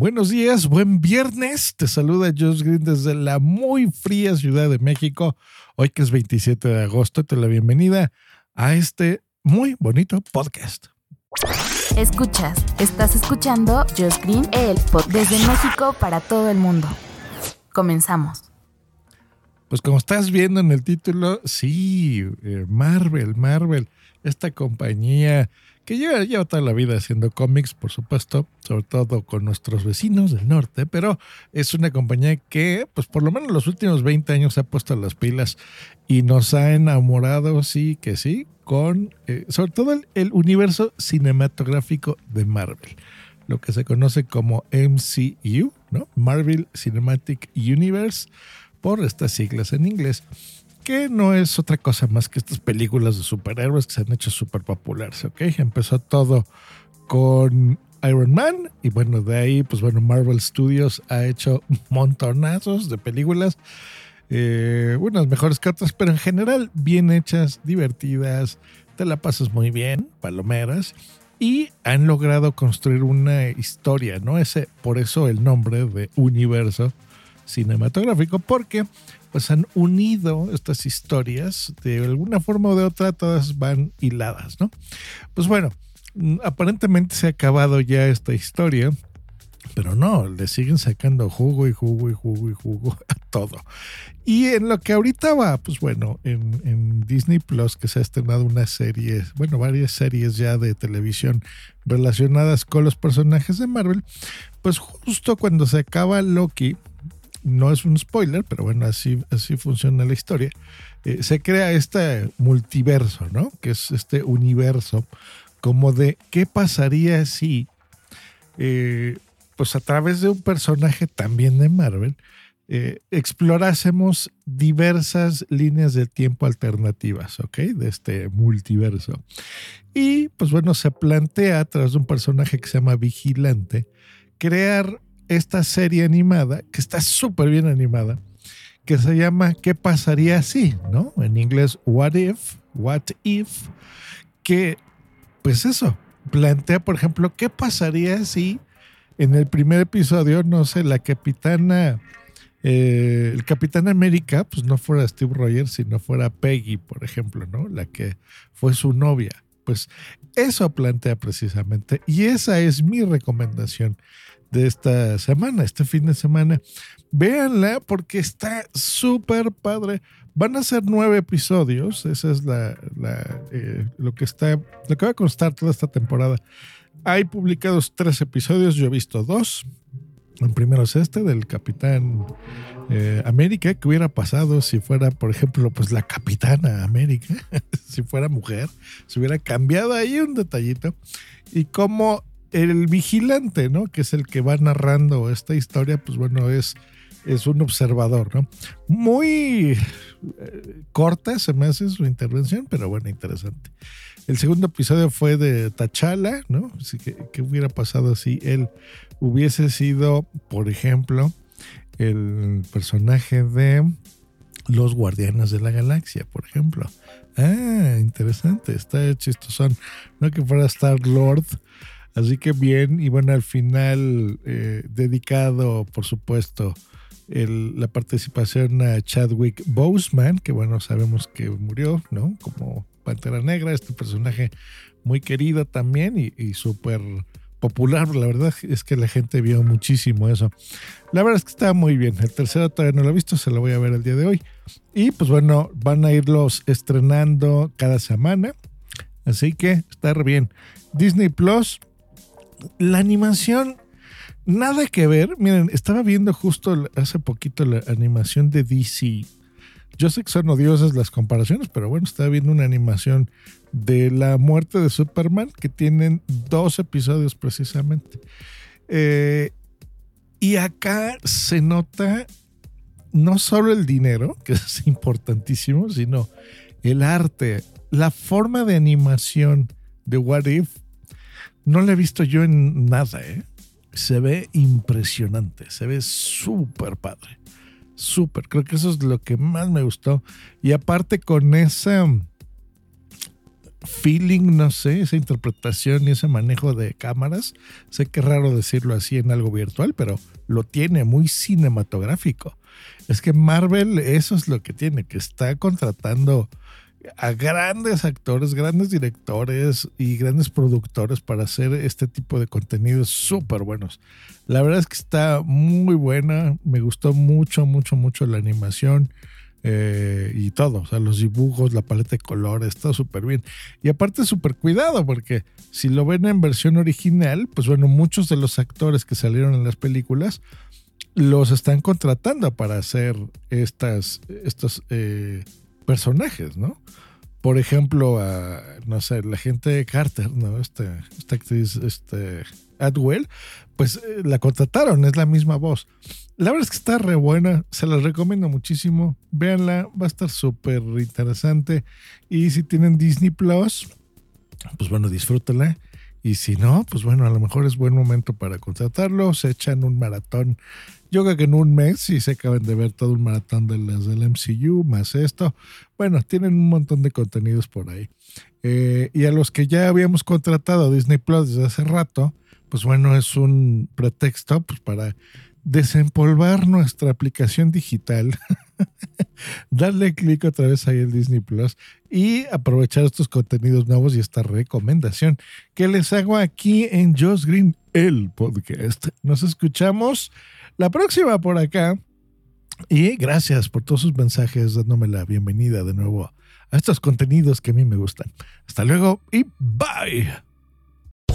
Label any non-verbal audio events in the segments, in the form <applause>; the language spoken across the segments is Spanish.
Buenos días, buen viernes. Te saluda Josh Green desde la muy fría Ciudad de México. Hoy que es 27 de agosto, te la bienvenida a este muy bonito podcast. Escuchas, estás escuchando Josh Green, el podcast desde México para todo el mundo. Comenzamos. Pues como estás viendo en el título, sí, eh, Marvel, Marvel, esta compañía que lleva, toda la vida haciendo cómics, por supuesto, sobre todo con nuestros vecinos del norte, pero es una compañía que, pues por lo menos los últimos 20 años se ha puesto las pilas y nos ha enamorado, sí que sí, con eh, sobre todo el, el universo cinematográfico de Marvel, lo que se conoce como MCU, ¿no? Marvel Cinematic Universe, por estas siglas en inglés no es otra cosa más que estas películas de superhéroes que se han hecho súper populares, ¿ok? Empezó todo con Iron Man y bueno, de ahí, pues bueno, Marvel Studios ha hecho montonazos de películas, eh, unas mejores que pero en general bien hechas, divertidas, te la pasas muy bien, palomeras, y han logrado construir una historia, ¿no? Ese, por eso el nombre de universo cinematográfico, porque pues han unido estas historias de alguna forma o de otra, todas van hiladas, ¿no? Pues bueno, aparentemente se ha acabado ya esta historia, pero no, le siguen sacando jugo y jugo y jugo y jugo <laughs> a todo. Y en lo que ahorita va, pues bueno, en, en Disney Plus, que se ha estrenado una serie, bueno, varias series ya de televisión relacionadas con los personajes de Marvel, pues justo cuando se acaba Loki, no es un spoiler, pero bueno, así, así funciona la historia. Eh, se crea este multiverso, ¿no? Que es este universo como de qué pasaría si, eh, pues a través de un personaje también de Marvel, eh, explorásemos diversas líneas de tiempo alternativas, ¿ok? De este multiverso. Y pues bueno, se plantea a través de un personaje que se llama Vigilante, crear esta serie animada, que está súper bien animada, que se llama ¿Qué pasaría si? ¿No? En inglés, What If, What If, que, pues eso, plantea, por ejemplo, ¿qué pasaría si en el primer episodio, no sé, la capitana, eh, el Capitán América, pues no fuera Steve Rogers, sino fuera Peggy, por ejemplo, ¿no? La que fue su novia. Pues eso plantea precisamente, y esa es mi recomendación de esta semana, este fin de semana. Véanla porque está súper padre. Van a ser nueve episodios. Esa es la, eh, lo que está, lo que va a constar toda esta temporada. Hay publicados tres episodios. Yo he visto dos. El primero es este del Capitán eh, América. ¿Qué hubiera pasado si fuera, por ejemplo, pues la Capitana América? <laughs> si fuera mujer, se hubiera cambiado ahí un detallito. Y cómo el vigilante, ¿no? Que es el que va narrando esta historia, pues bueno, es, es un observador, ¿no? Muy eh, corta se me hace su intervención, pero bueno, interesante. El segundo episodio fue de Tachala, ¿no? Así que, ¿qué hubiera pasado si él hubiese sido, por ejemplo, el personaje de los Guardianes de la Galaxia, por ejemplo? Ah, interesante, está chistosón. No que fuera Star Lord Así que bien, y bueno, al final eh, dedicado, por supuesto, el, la participación a Chadwick Boseman, que bueno, sabemos que murió, ¿no? Como Pantera Negra, este personaje muy querido también y, y súper popular. La verdad es que la gente vio muchísimo eso. La verdad es que está muy bien. El tercero todavía no lo he visto, se lo voy a ver el día de hoy. Y pues bueno, van a irlos estrenando cada semana. Así que está bien. Disney Plus la animación, nada que ver. Miren, estaba viendo justo hace poquito la animación de DC. Yo sé que son odiosas las comparaciones, pero bueno, estaba viendo una animación de la muerte de Superman que tienen dos episodios precisamente. Eh, y acá se nota no solo el dinero, <laughs> que es importantísimo, sino el arte, la forma de animación de What If. No la he visto yo en nada, ¿eh? Se ve impresionante, se ve súper padre. Súper, creo que eso es lo que más me gustó. Y aparte con ese feeling, no sé, esa interpretación y ese manejo de cámaras, sé que es raro decirlo así en algo virtual, pero lo tiene muy cinematográfico. Es que Marvel eso es lo que tiene, que está contratando a grandes actores, grandes directores y grandes productores para hacer este tipo de contenidos súper buenos. La verdad es que está muy buena, me gustó mucho, mucho, mucho la animación eh, y todo, o sea, los dibujos, la paleta de colores, todo súper bien. Y aparte súper cuidado, porque si lo ven en versión original, pues bueno, muchos de los actores que salieron en las películas los están contratando para hacer estas, estos eh, personajes, ¿no? Por ejemplo, no sé, la gente de Carter, ¿no? Este, esta actriz, este, Adwell, pues eh, la contrataron, es la misma voz. La verdad es que está re buena, se la recomiendo muchísimo. Véanla, va a estar súper interesante. Y si tienen Disney Plus, pues bueno, disfrútenla. Y si no, pues bueno, a lo mejor es buen momento para contratarlo. Se echan un maratón. Yo creo que en un mes, si se acaban de ver todo un maratón de las del MCU, más esto. Bueno, tienen un montón de contenidos por ahí. Eh, y a los que ya habíamos contratado Disney Plus desde hace rato, pues bueno, es un pretexto pues, para desempolvar nuestra aplicación digital, <laughs> darle clic otra vez ahí en Disney Plus y aprovechar estos contenidos nuevos y esta recomendación que les hago aquí en Josh Green, el podcast. Nos escuchamos la próxima por acá y gracias por todos sus mensajes dándome la bienvenida de nuevo a estos contenidos que a mí me gustan. Hasta luego y bye.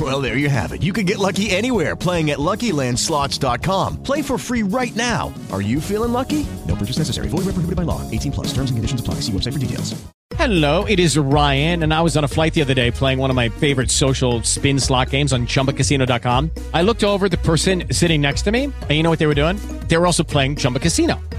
Well, there you have it. You can get lucky anywhere playing at LuckyLandSlots.com. Play for free right now. Are you feeling lucky? No purchase necessary. Void where prohibited by law. 18 plus. Terms and conditions apply. See website for details. Hello, it is Ryan, and I was on a flight the other day playing one of my favorite social spin slot games on ChumbaCasino.com. I looked over the person sitting next to me, and you know what they were doing? They were also playing Chumba Casino.